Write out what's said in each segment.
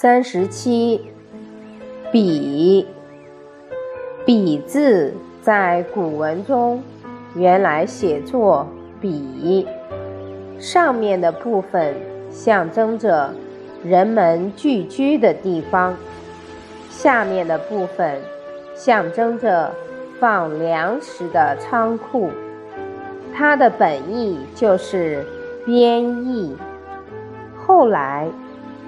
三十七，比，比字在古文中原来写作比，上面的部分象征着人们聚居的地方，下面的部分象征着放粮食的仓库。它的本意就是编译，后来。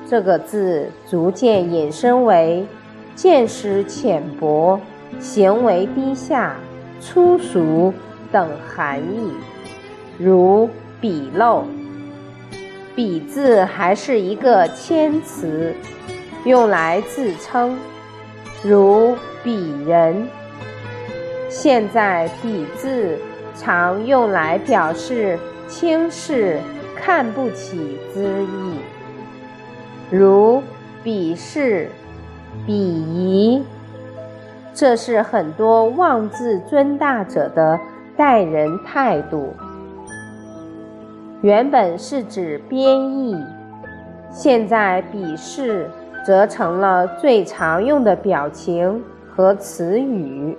这个字逐渐引申为见识浅薄、行为低下、粗俗等含义，如鄙陋。鄙字还是一个谦词，用来自称，如鄙人。现在鄙字常用来表示轻视、看不起之意。如鄙视、鄙夷，这是很多妄自尊大者的待人态度。原本是指编译，现在鄙视则成了最常用的表情和词语。